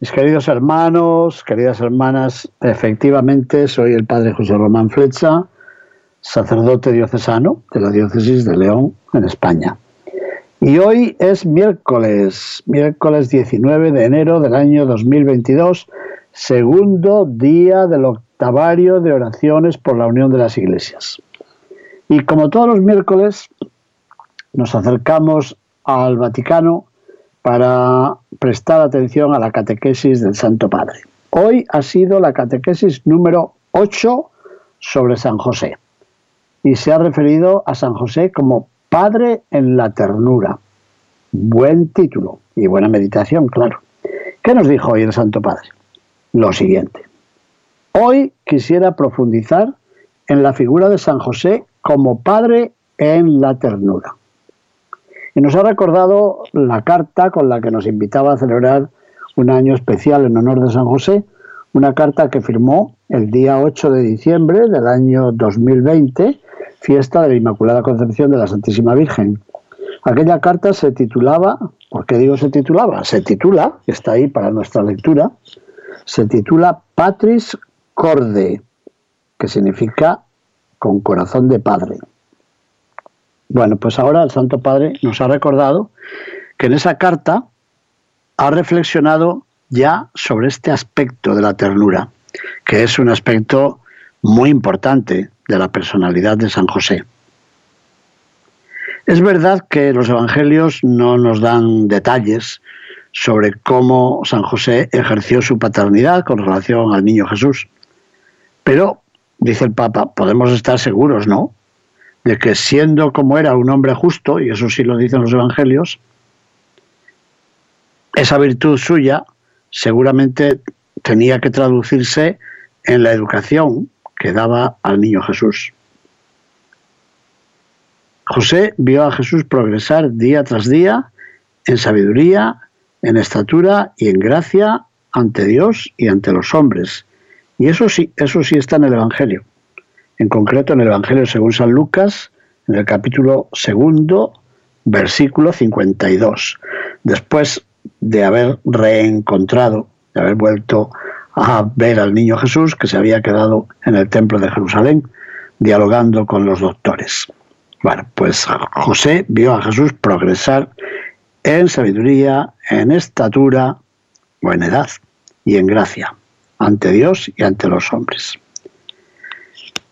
Mis queridos hermanos, queridas hermanas, efectivamente soy el padre José Román Flecha, sacerdote diocesano de la diócesis de León, en España. Y hoy es miércoles, miércoles 19 de enero del año 2022, segundo día del octavario de oraciones por la unión de las iglesias. Y como todos los miércoles, nos acercamos al Vaticano para prestar atención a la catequesis del Santo Padre. Hoy ha sido la catequesis número 8 sobre San José y se ha referido a San José como Padre en la ternura. Buen título y buena meditación, claro. ¿Qué nos dijo hoy el Santo Padre? Lo siguiente. Hoy quisiera profundizar en la figura de San José como Padre en la ternura. Y nos ha recordado la carta con la que nos invitaba a celebrar un año especial en honor de San José, una carta que firmó el día 8 de diciembre del año 2020, fiesta de la Inmaculada Concepción de la Santísima Virgen. Aquella carta se titulaba, ¿por qué digo se titulaba? Se titula, está ahí para nuestra lectura, se titula Patris Corde, que significa con corazón de padre. Bueno, pues ahora el Santo Padre nos ha recordado que en esa carta ha reflexionado ya sobre este aspecto de la ternura, que es un aspecto muy importante de la personalidad de San José. Es verdad que los evangelios no nos dan detalles sobre cómo San José ejerció su paternidad con relación al niño Jesús, pero, dice el Papa, podemos estar seguros, ¿no?, de que siendo como era un hombre justo, y eso sí lo dicen los evangelios, esa virtud suya seguramente tenía que traducirse en la educación que daba al niño Jesús. José vio a Jesús progresar día tras día en sabiduría, en estatura y en gracia ante Dios y ante los hombres. Y eso sí, eso sí está en el Evangelio en concreto en el Evangelio según San Lucas, en el capítulo segundo, versículo 52. Después de haber reencontrado, de haber vuelto a ver al niño Jesús que se había quedado en el templo de Jerusalén, dialogando con los doctores. Bueno, pues José vio a Jesús progresar en sabiduría, en estatura o en edad y en gracia, ante Dios y ante los hombres.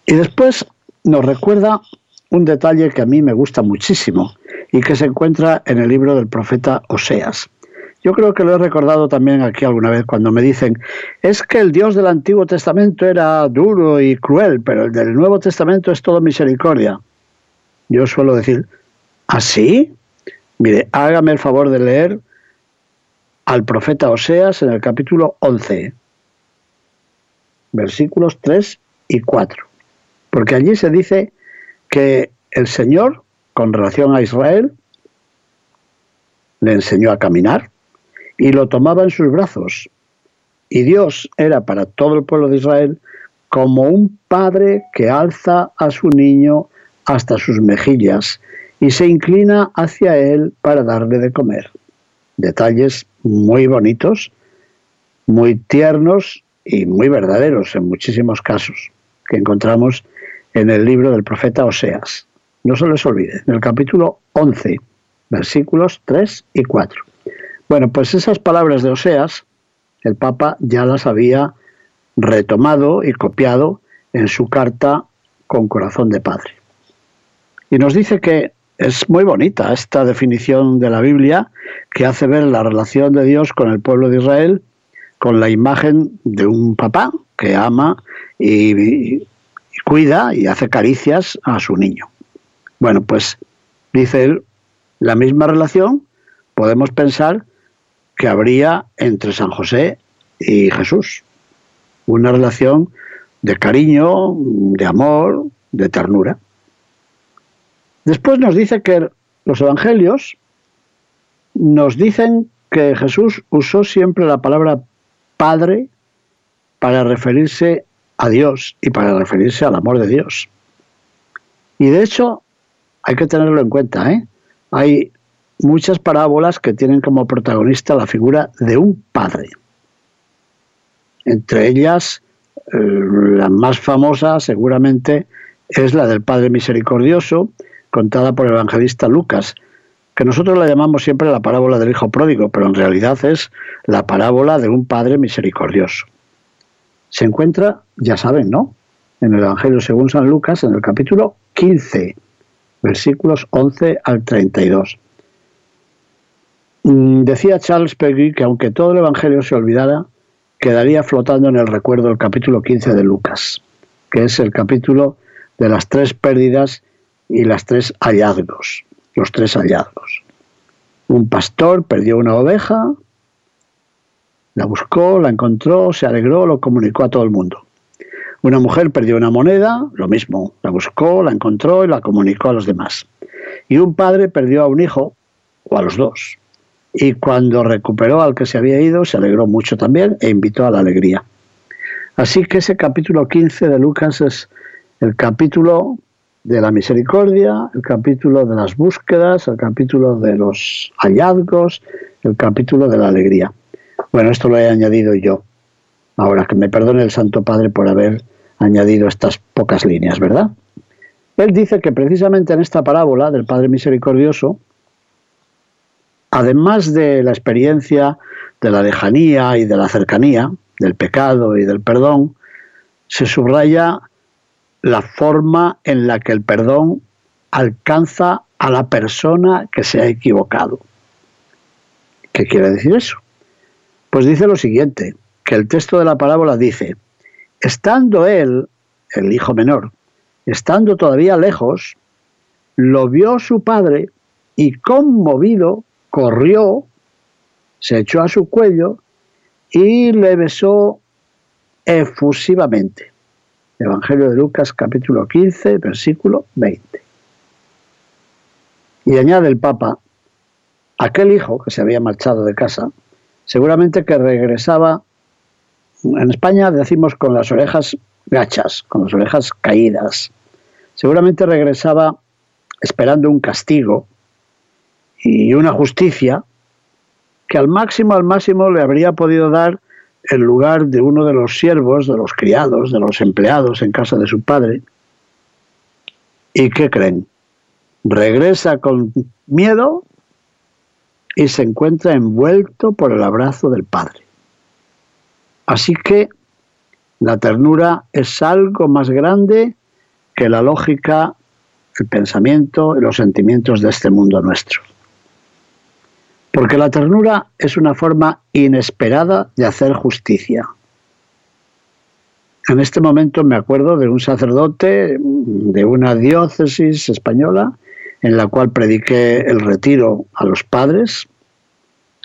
Y después nos recuerda un detalle que a mí me gusta muchísimo y que se encuentra en el libro del profeta Oseas. Yo creo que lo he recordado también aquí alguna vez cuando me dicen, es que el Dios del Antiguo Testamento era duro y cruel, pero el del Nuevo Testamento es todo misericordia. Yo suelo decir, ¿así? ¿Ah, Mire, hágame el favor de leer al profeta Oseas en el capítulo 11, versículos 3 y 4 porque allí se dice que el Señor, con relación a Israel, le enseñó a caminar y lo tomaba en sus brazos. Y Dios era para todo el pueblo de Israel como un padre que alza a su niño hasta sus mejillas y se inclina hacia él para darle de comer. Detalles muy bonitos, muy tiernos y muy verdaderos en muchísimos casos que encontramos en el libro del profeta Oseas. No se les olvide, en el capítulo 11, versículos 3 y 4. Bueno, pues esas palabras de Oseas, el Papa ya las había retomado y copiado en su carta con corazón de padre. Y nos dice que es muy bonita esta definición de la Biblia que hace ver la relación de Dios con el pueblo de Israel con la imagen de un papá que ama y cuida y hace caricias a su niño. Bueno, pues dice él, la misma relación podemos pensar que habría entre San José y Jesús una relación de cariño, de amor, de ternura. Después nos dice que los evangelios nos dicen que Jesús usó siempre la palabra Padre para referirse a Dios y para referirse al amor de Dios. Y de hecho, hay que tenerlo en cuenta, ¿eh? Hay muchas parábolas que tienen como protagonista la figura de un padre. Entre ellas, eh, la más famosa seguramente es la del Padre Misericordioso, contada por el evangelista Lucas, que nosotros la llamamos siempre la parábola del Hijo Pródigo, pero en realidad es la parábola de un Padre Misericordioso. Se encuentra, ya saben, ¿no? En el Evangelio según San Lucas, en el capítulo 15, versículos 11 al 32. Mm, decía Charles Peggy que aunque todo el Evangelio se olvidara, quedaría flotando en el recuerdo el capítulo 15 de Lucas, que es el capítulo de las tres pérdidas y las tres hallazgos, los tres hallazgos. Un pastor perdió una oveja, la buscó, la encontró, se alegró, lo comunicó a todo el mundo. Una mujer perdió una moneda, lo mismo, la buscó, la encontró y la comunicó a los demás. Y un padre perdió a un hijo, o a los dos, y cuando recuperó al que se había ido, se alegró mucho también e invitó a la alegría. Así que ese capítulo 15 de Lucas es el capítulo de la misericordia, el capítulo de las búsquedas, el capítulo de los hallazgos, el capítulo de la alegría. Bueno, esto lo he añadido yo. Ahora que me perdone el Santo Padre por haber añadido estas pocas líneas, ¿verdad? Él dice que precisamente en esta parábola del Padre Misericordioso, además de la experiencia de la lejanía y de la cercanía, del pecado y del perdón, se subraya la forma en la que el perdón alcanza a la persona que se ha equivocado. ¿Qué quiere decir eso? Pues dice lo siguiente, que el texto de la parábola dice, estando él, el hijo menor, estando todavía lejos, lo vio su padre y conmovido corrió, se echó a su cuello y le besó efusivamente. Evangelio de Lucas capítulo 15, versículo 20. Y añade el Papa, aquel hijo que se había marchado de casa, seguramente que regresaba, en España decimos con las orejas gachas, con las orejas caídas, seguramente regresaba esperando un castigo y una justicia que al máximo, al máximo le habría podido dar el lugar de uno de los siervos, de los criados, de los empleados en casa de su padre. ¿Y qué creen? Regresa con miedo y se encuentra envuelto por el abrazo del padre. Así que la ternura es algo más grande que la lógica, el pensamiento y los sentimientos de este mundo nuestro. Porque la ternura es una forma inesperada de hacer justicia. En este momento me acuerdo de un sacerdote de una diócesis española en la cual prediqué el retiro a los padres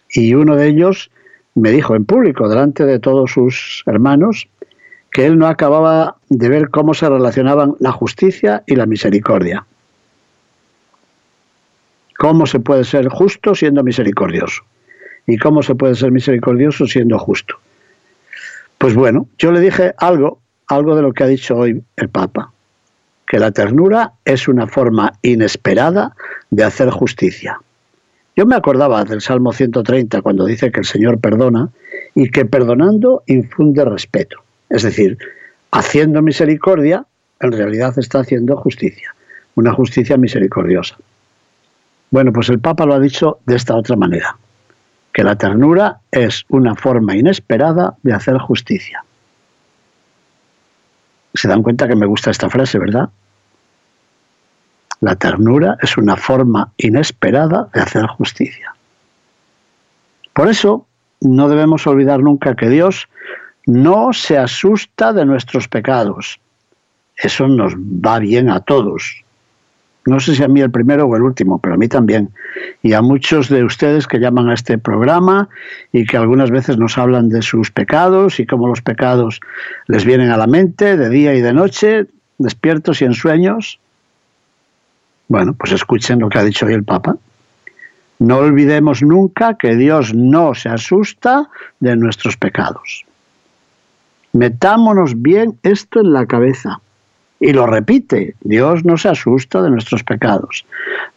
y uno de ellos me dijo en público, delante de todos sus hermanos, que él no acababa de ver cómo se relacionaban la justicia y la misericordia. ¿Cómo se puede ser justo siendo misericordioso? ¿Y cómo se puede ser misericordioso siendo justo? Pues bueno, yo le dije algo, algo de lo que ha dicho hoy el Papa, que la ternura es una forma inesperada de hacer justicia. Yo me acordaba del Salmo 130 cuando dice que el Señor perdona y que perdonando infunde respeto. Es decir, haciendo misericordia, en realidad está haciendo justicia, una justicia misericordiosa. Bueno, pues el Papa lo ha dicho de esta otra manera, que la ternura es una forma inesperada de hacer justicia. Se dan cuenta que me gusta esta frase, ¿verdad? La ternura es una forma inesperada de hacer justicia. Por eso, no debemos olvidar nunca que Dios no se asusta de nuestros pecados. Eso nos va bien a todos No sé si a mí el primero o el último, pero a mí también. Y a muchos de ustedes que llaman a este programa y que algunas veces nos hablan de sus pecados y cómo los pecados les vienen a la mente de día y de noche, despiertos y en sueños. Bueno, pues escuchen lo que ha dicho hoy el Papa. No olvidemos nunca que Dios no se asusta de nuestros pecados. Metámonos bien esto en la cabeza. Y lo repite, Dios no se asusta de nuestros pecados.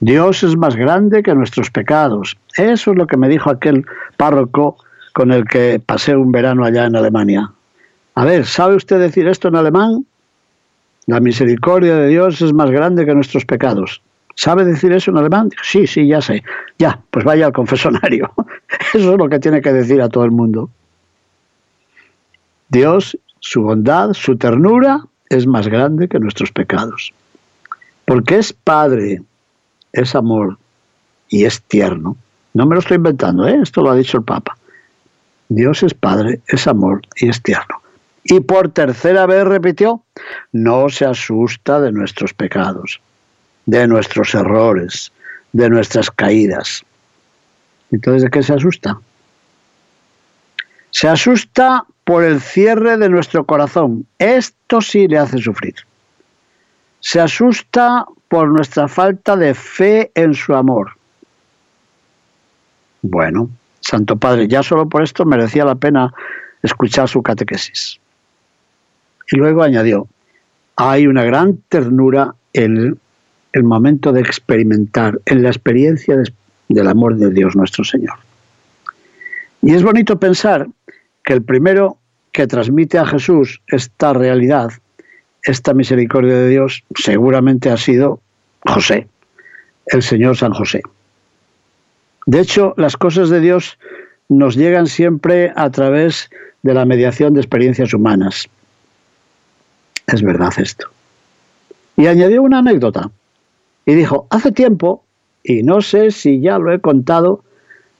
Dios es más grande que nuestros pecados. Eso es lo que me dijo aquel párroco con el que pasé un verano allá en Alemania. A ver, ¿sabe usted decir esto en alemán? La misericordia de Dios es más grande que nuestros pecados. ¿Sabe decir eso en alemán? Sí, sí, ya sé. Ya, pues vaya al confesonario. Eso es lo que tiene que decir a todo el mundo. Dios, su bondad, su ternura es más grande que nuestros pecados. Porque es Padre, es amor y es tierno. No me lo estoy inventando, ¿eh? esto lo ha dicho el Papa. Dios es Padre, es amor y es tierno. Y por tercera vez repitió, no se asusta de nuestros pecados, de nuestros errores, de nuestras caídas. Entonces, ¿de qué se asusta? Se asusta por el cierre de nuestro corazón. Esto sí le hace sufrir. Se asusta por nuestra falta de fe en su amor. Bueno, Santo Padre, ya solo por esto merecía la pena escuchar su catequesis. Y luego añadió, hay una gran ternura en el momento de experimentar, en la experiencia del amor de Dios nuestro Señor. Y es bonito pensar que el primero que transmite a Jesús esta realidad, esta misericordia de Dios, seguramente ha sido José, el Señor San José. De hecho, las cosas de Dios nos llegan siempre a través de la mediación de experiencias humanas. Es verdad esto. Y añadió una anécdota. Y dijo, hace tiempo, y no sé si ya lo he contado,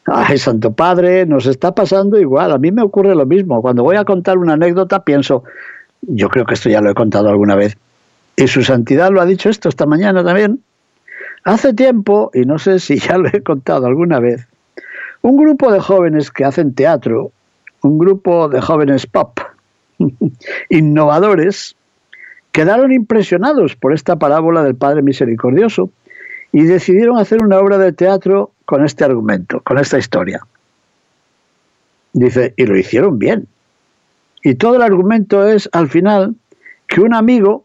Ay, Santo Padre, nos está pasando igual. A mí me ocurre lo mismo. Cuando voy a contar una anécdota, pienso, yo creo que esto ya lo he contado alguna vez. Y su santidad lo ha dicho esto esta mañana también. Hace tiempo, y no sé si ya lo he contado alguna vez, un grupo de jóvenes que hacen teatro, un grupo de jóvenes pop, innovadores, quedaron impresionados por esta parábola del Padre Misericordioso y decidieron hacer una obra de teatro con este argumento, con esta historia. Dice, y lo hicieron bien. Y todo el argumento es, al final, que un amigo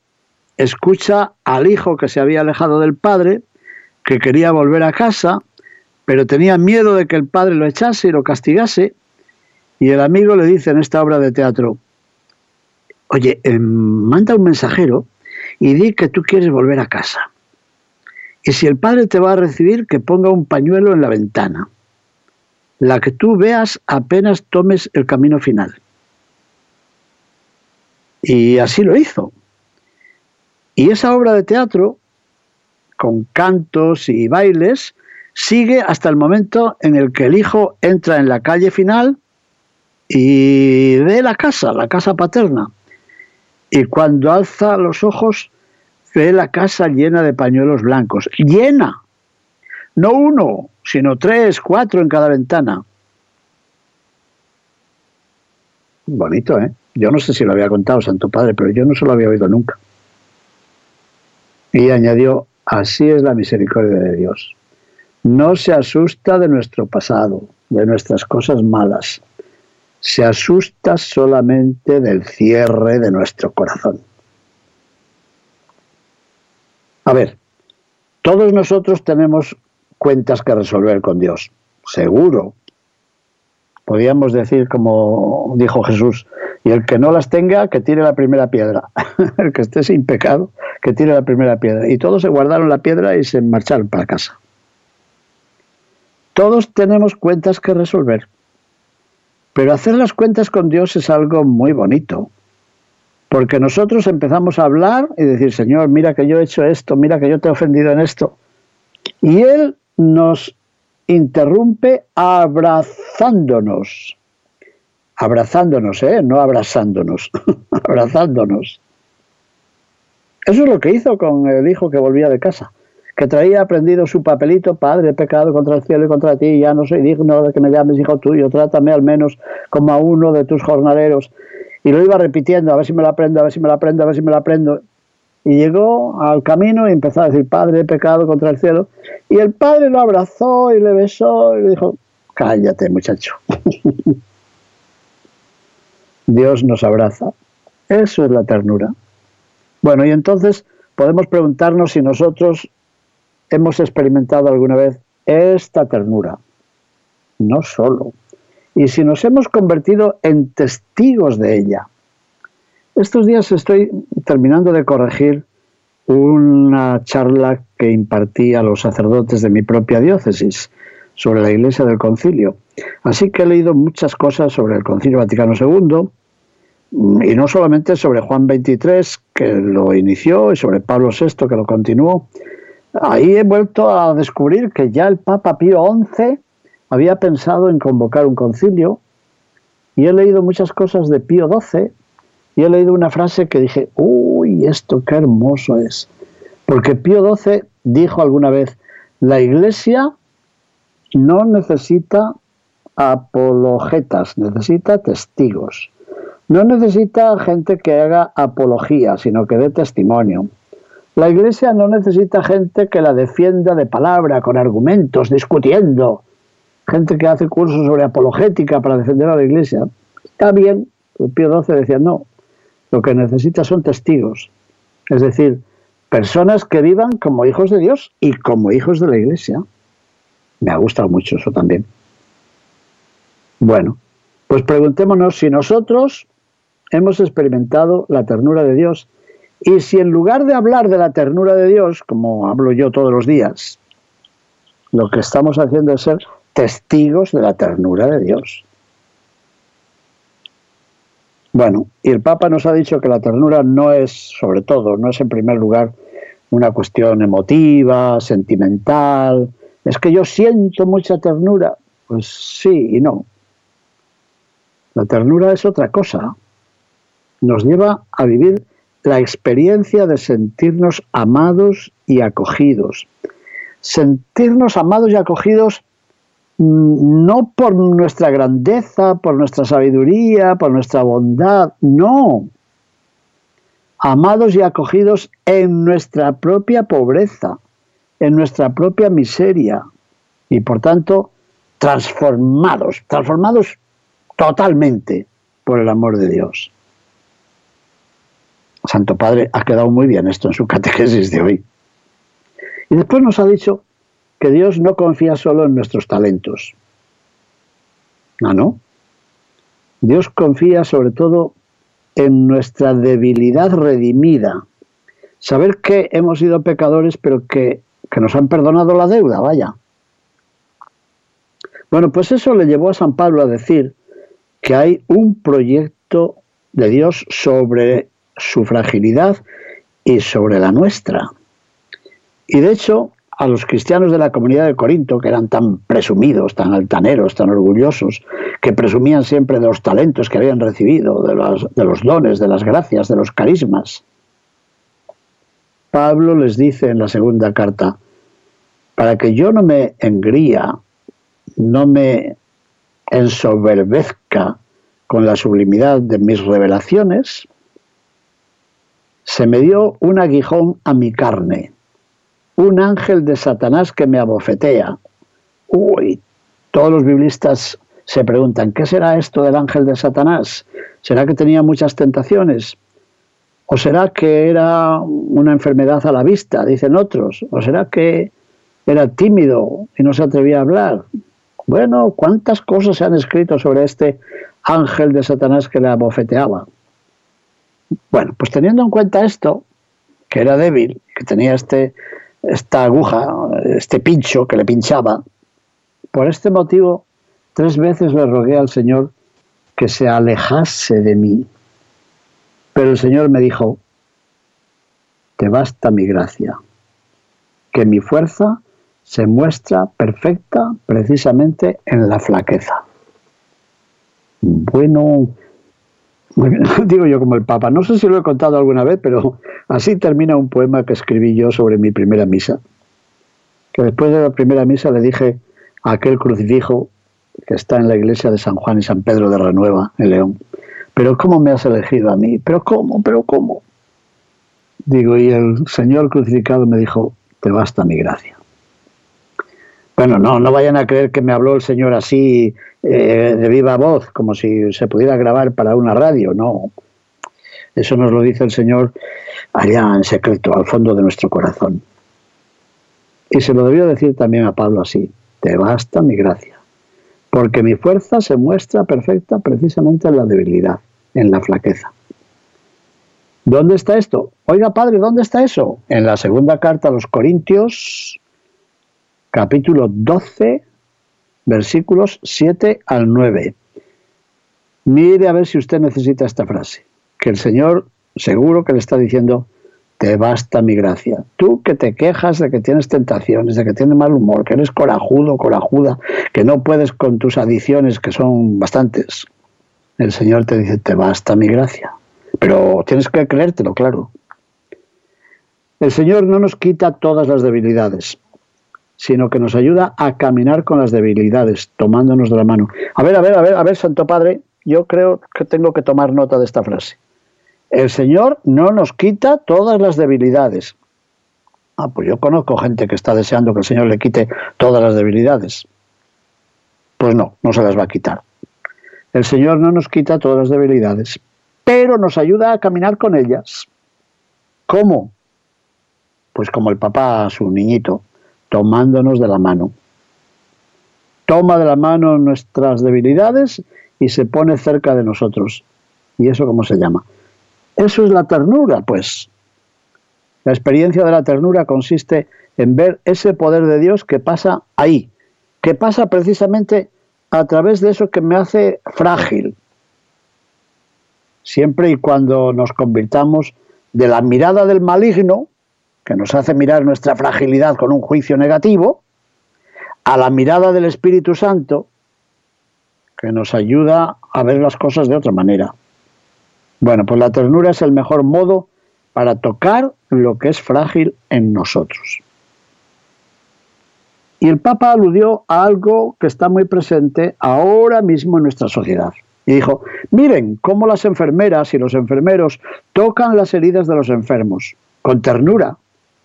escucha al hijo que se había alejado del padre, que quería volver a casa, pero tenía miedo de que el padre lo echase y lo castigase, y el amigo le dice en esta obra de teatro, oye, em, manda un mensajero y di que tú quieres volver a casa. Y si el padre te va a recibir, que ponga un pañuelo en la ventana, la que tú veas apenas tomes el camino final. Y así lo hizo. Y esa obra de teatro, con cantos y bailes, sigue hasta el momento en el que el hijo entra en la calle final y ve la casa, la casa paterna. Y cuando alza los ojos, ve la casa llena de pañuelos blancos, llena, no uno, sino tres, cuatro en cada ventana. Bonito, ¿eh? Yo no sé si lo había contado Santo Padre, pero yo no se lo había oído nunca. Y añadió, así es la misericordia de Dios. No se asusta de nuestro pasado, de nuestras cosas malas. Se asusta solamente del cierre de nuestro corazón. A ver, todos nosotros tenemos cuentas que resolver con Dios, seguro. Podríamos decir, como dijo Jesús, y el que no las tenga, que tire la primera piedra. el que esté sin pecado, que tire la primera piedra. Y todos se guardaron la piedra y se marcharon para casa. Todos tenemos cuentas que resolver. Pero hacer las cuentas con Dios es algo muy bonito. Porque nosotros empezamos a hablar y decir, Señor, mira que yo he hecho esto, mira que yo te he ofendido en esto. Y Él nos interrumpe abrazándonos. Abrazándonos, ¿eh? No abrazándonos, abrazándonos. Eso es lo que hizo con el hijo que volvía de casa, que traía aprendido su papelito, Padre, pecado contra el cielo y contra ti, ya no soy digno de que me llames hijo tuyo, trátame al menos como a uno de tus jornaleros. Y lo iba repitiendo, a ver si me lo aprendo, a ver si me lo aprendo, a ver si me lo aprendo. Y llegó al camino y empezó a decir, Padre, he pecado contra el cielo. Y el padre lo abrazó y le besó y le dijo, cállate muchacho. Dios nos abraza. Eso es la ternura. Bueno, y entonces podemos preguntarnos si nosotros hemos experimentado alguna vez esta ternura. No solo. Y si nos hemos convertido en testigos de ella. Estos días estoy terminando de corregir una charla que impartí a los sacerdotes de mi propia diócesis sobre la Iglesia del Concilio. Así que he leído muchas cosas sobre el Concilio Vaticano II y no solamente sobre Juan XXIII, que lo inició, y sobre Pablo VI, que lo continuó. Ahí he vuelto a descubrir que ya el Papa Pío XI había pensado en convocar un concilio y he leído muchas cosas de Pío XII y he leído una frase que dije, uy, esto qué hermoso es. Porque Pío XII dijo alguna vez, la iglesia no necesita apologetas, necesita testigos. No necesita gente que haga apología, sino que dé testimonio. La iglesia no necesita gente que la defienda de palabra, con argumentos, discutiendo. Gente que hace cursos sobre apologética para defender a la iglesia. Está bien, Pío XII decía, no, lo que necesita son testigos, es decir, personas que vivan como hijos de Dios y como hijos de la Iglesia. Me ha gustado mucho eso también. Bueno, pues preguntémonos si nosotros hemos experimentado la ternura de Dios y si en lugar de hablar de la ternura de Dios, como hablo yo todos los días, lo que estamos haciendo es ser testigos de la ternura de Dios. Bueno, y el Papa nos ha dicho que la ternura no es, sobre todo, no es en primer lugar una cuestión emotiva, sentimental. Es que yo siento mucha ternura. Pues sí y no. La ternura es otra cosa. Nos lleva a vivir la experiencia de sentirnos amados y acogidos. Sentirnos amados y acogidos no por nuestra grandeza, por nuestra sabiduría, por nuestra bondad, no. Amados y acogidos en nuestra propia pobreza, en nuestra propia miseria y por tanto transformados, transformados totalmente por el amor de Dios. Santo Padre ha quedado muy bien esto en su catequesis de hoy. Y después nos ha dicho que Dios no confía solo en nuestros talentos. No, no. Dios confía sobre todo en nuestra debilidad redimida. Saber que hemos sido pecadores, pero que, que nos han perdonado la deuda, vaya. Bueno, pues eso le llevó a San Pablo a decir que hay un proyecto de Dios sobre su fragilidad y sobre la nuestra. Y de hecho, a los cristianos de la comunidad de Corinto, que eran tan presumidos, tan altaneros, tan orgullosos, que presumían siempre de los talentos que habían recibido, de los, de los dones, de las gracias, de los carismas. Pablo les dice en la segunda carta, para que yo no me engría, no me ensoberbezca con la sublimidad de mis revelaciones, se me dio un aguijón a mi carne un ángel de Satanás que me abofetea. Uy, todos los biblistas se preguntan, ¿qué será esto del ángel de Satanás? ¿Será que tenía muchas tentaciones? ¿O será que era una enfermedad a la vista, dicen otros? ¿O será que era tímido y no se atrevía a hablar? Bueno, ¿cuántas cosas se han escrito sobre este ángel de Satanás que le abofeteaba? Bueno, pues teniendo en cuenta esto, que era débil, que tenía este esta aguja, este pincho que le pinchaba. Por este motivo, tres veces le rogué al Señor que se alejase de mí. Pero el Señor me dijo, te basta mi gracia, que mi fuerza se muestra perfecta precisamente en la flaqueza. Bueno, digo yo como el Papa, no sé si lo he contado alguna vez, pero así termina un poema que escribí yo sobre mi primera misa. que después de la primera misa le dije a aquel crucifijo que está en la iglesia de San Juan y San Pedro de Renueva, en León, pero ¿cómo me has elegido a mí? ¿Pero cómo? ¿Pero cómo? Digo, y el Señor crucificado me dijo, te basta mi gracia. Bueno, no, no vayan a creer que me habló el Señor así eh, de viva voz, como si se pudiera grabar para una radio, no. Eso nos lo dice el Señor allá en secreto, al fondo de nuestro corazón. Y se lo debió decir también a Pablo así, te basta mi gracia, porque mi fuerza se muestra perfecta precisamente en la debilidad, en la flaqueza. ¿Dónde está esto? Oiga, padre, ¿dónde está eso? En la segunda carta a los Corintios, capítulo 12, versículos 7 al 9. Mire a ver si usted necesita esta frase, que el Señor seguro que le está diciendo, te basta mi gracia. Tú que te quejas de que tienes tentaciones, de que tienes mal humor, que eres corajudo, corajuda, que no puedes con tus adiciones, que son bastantes. El Señor te dice, te basta mi gracia. Pero tienes que creértelo, claro. El Señor no nos quita todas las debilidades sino que nos ayuda a caminar con las debilidades, tomándonos de la mano. A ver, a ver, a ver, a ver, Santo Padre, yo creo que tengo que tomar nota de esta frase. El Señor no nos quita todas las debilidades. Ah, pues yo conozco gente que está deseando que el Señor le quite todas las debilidades. Pues no, no se las va a quitar. El Señor no nos quita todas las debilidades, pero nos ayuda a caminar con ellas. ¿Cómo? Pues como el papá a su niñito tomándonos de la mano. Toma de la mano nuestras debilidades y se pone cerca de nosotros. ¿Y eso cómo se llama? Eso es la ternura, pues. La experiencia de la ternura consiste en ver ese poder de Dios que pasa ahí, que pasa precisamente a través de eso que me hace frágil. Siempre y cuando nos convirtamos de la mirada del maligno, que nos hace mirar nuestra fragilidad con un juicio negativo, a la mirada del Espíritu Santo, que nos ayuda a ver las cosas de otra manera. Bueno, pues la ternura es el mejor modo para tocar lo que es frágil en nosotros. Y el Papa aludió a algo que está muy presente ahora mismo en nuestra sociedad. Y dijo, miren cómo las enfermeras y los enfermeros tocan las heridas de los enfermos, con ternura,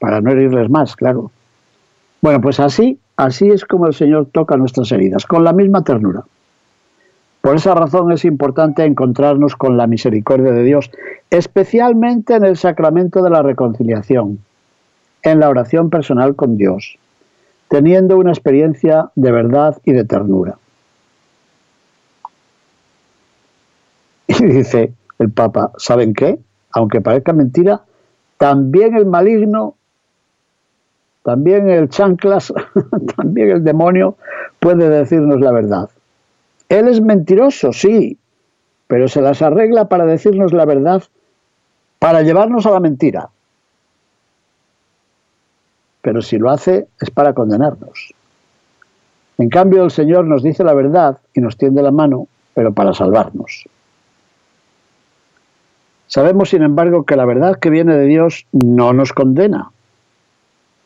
para no herirles más, claro. Bueno, pues así, así es como el Señor toca nuestras heridas, con la misma ternura. Por esa razón es importante encontrarnos con la misericordia de Dios, especialmente en el sacramento de la reconciliación, en la oración personal con Dios, teniendo una experiencia de verdad y de ternura. Y dice el Papa, ¿saben qué? Aunque parezca mentira, también el maligno también el chanclas, también el demonio puede decirnos la verdad. Él es mentiroso, sí, pero se las arregla para decirnos la verdad, para llevarnos a la mentira. Pero si lo hace es para condenarnos. En cambio, el Señor nos dice la verdad y nos tiende la mano, pero para salvarnos. Sabemos, sin embargo, que la verdad que viene de Dios no nos condena,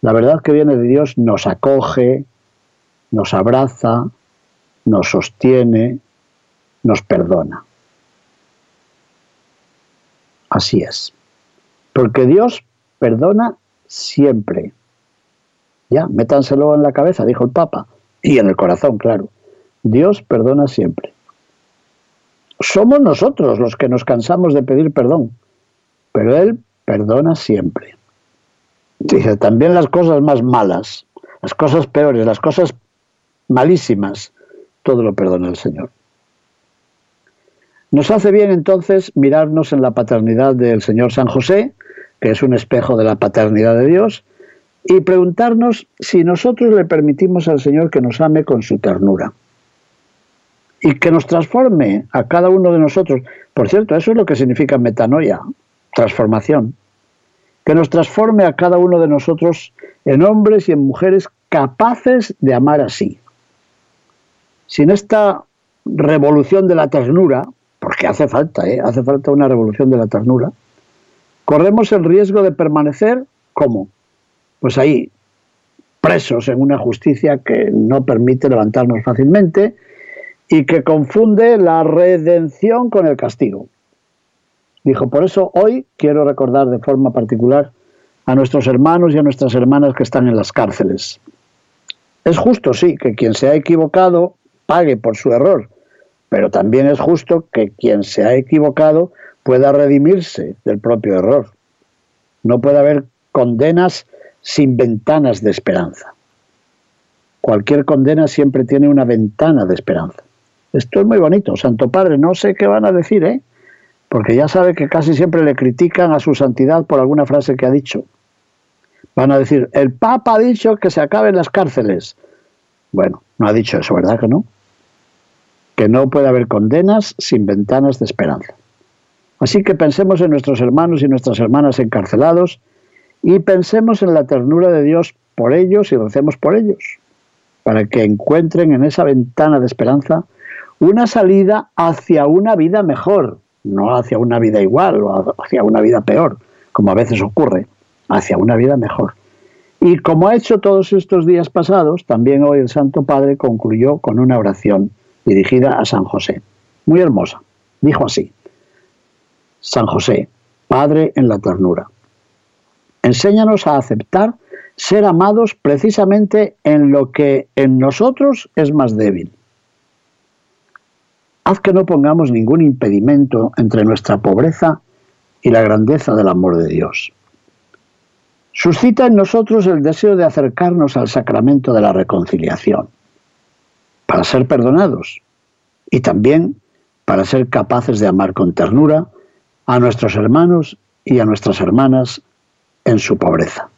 la verdad que viene de Dios nos acoge, nos abraza, nos sostiene, nos perdona. Así es. Porque Dios perdona siempre. Ya, métanselo en la cabeza, dijo el Papa, y en el corazón, claro. Dios perdona siempre. Somos nosotros los que nos cansamos de pedir perdón, pero Él perdona siempre. Dice, también las cosas más malas, las cosas peores, las cosas malísimas, todo lo perdona el Señor. Nos hace bien entonces mirarnos en la paternidad del Señor San José, que es un espejo de la paternidad de Dios, y preguntarnos si nosotros le permitimos al Señor que nos ame con su ternura y que nos transforme a cada uno de nosotros. Por cierto, eso es lo que significa metanoia, transformación que nos transforme a cada uno de nosotros en hombres y en mujeres capaces de amar así. Sin esta revolución de la ternura, porque hace falta, ¿eh? hace falta una revolución de la ternura, corremos el riesgo de permanecer, ¿cómo? Pues ahí, presos en una justicia que no permite levantarnos fácilmente y que confunde la redención con el castigo. Dijo, por eso hoy quiero recordar de forma particular a nuestros hermanos y a nuestras hermanas que están en las cárceles. Es justo, sí, que quien se ha equivocado pague por su error, pero también es justo que quien se ha equivocado pueda redimirse del propio error. No puede haber condenas sin ventanas de esperanza. Cualquier condena siempre tiene una ventana de esperanza. Esto es muy bonito, Santo Padre, no sé qué van a decir, ¿eh? Porque ya sabe que casi siempre le critican a su santidad por alguna frase que ha dicho. Van a decir, el Papa ha dicho que se acaben las cárceles. Bueno, no ha dicho eso, ¿verdad que no? Que no puede haber condenas sin ventanas de esperanza. Así que pensemos en nuestros hermanos y nuestras hermanas encarcelados y pensemos en la ternura de Dios por ellos y recemos por ellos, para que encuentren en esa ventana de esperanza una salida hacia una vida mejor, no hacia una vida igual o hacia una vida peor, como a veces ocurre, hacia una vida mejor. Y como ha hecho todos estos días pasados, también hoy el Santo Padre concluyó con una oración dirigida a San José, muy hermosa. Dijo así, San José, Padre en la ternura, enséñanos a aceptar ser amados precisamente en lo que en nosotros es más débil Haz que no pongamos ningún impedimento entre nuestra pobreza y la grandeza del amor de Dios. Suscita en nosotros el deseo de acercarnos al sacramento de la reconciliación, para ser perdonados y también para ser capaces de amar con ternura a nuestros hermanos y a nuestras hermanas en su pobreza.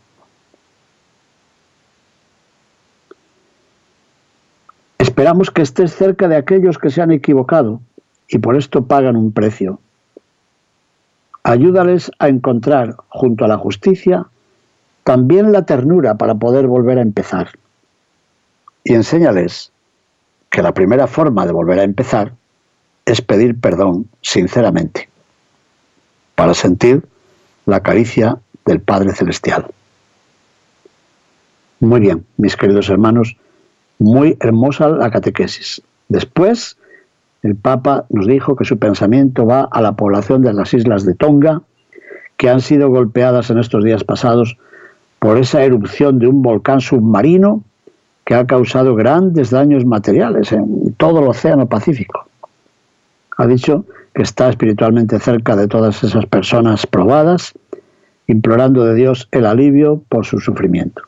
Esperamos que estés cerca de aquellos que se han equivocado y por esto pagan un precio. Ayúdales a encontrar, junto a la justicia, también la ternura para poder volver a empezar. Y enséñales que la primera forma de volver a empezar es pedir perdón sinceramente, para sentir la caricia del Padre Celestial. Muy bien, mis queridos hermanos, muy hermosa la catequesis. Después, el Papa nos dijo que su pensamiento va a la población de las islas de Tonga, que han sido golpeadas en estos días pasados por esa erupción de un volcán submarino que ha causado grandes daños materiales en todo el Océano Pacífico. Ha dicho que está espiritualmente cerca de todas esas personas probadas, implorando de Dios el alivio por su sufrimiento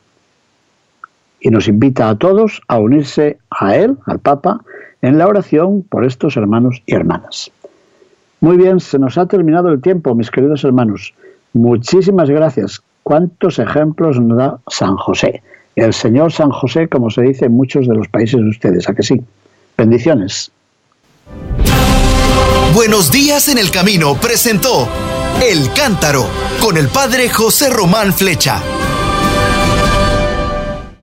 y nos invita a todos a unirse a él, al Papa, en la oración por estos hermanos y hermanas. Muy bien, se nos ha terminado el tiempo, mis queridos hermanos. Muchísimas gracias. ¿Cuántos ejemplos nos da San José? El Señor San José, como se dice en muchos de los países de ustedes, ¿a que sí? Bendiciones. Buenos días en el camino presentó El Cántaro con el Padre José Román Flecha.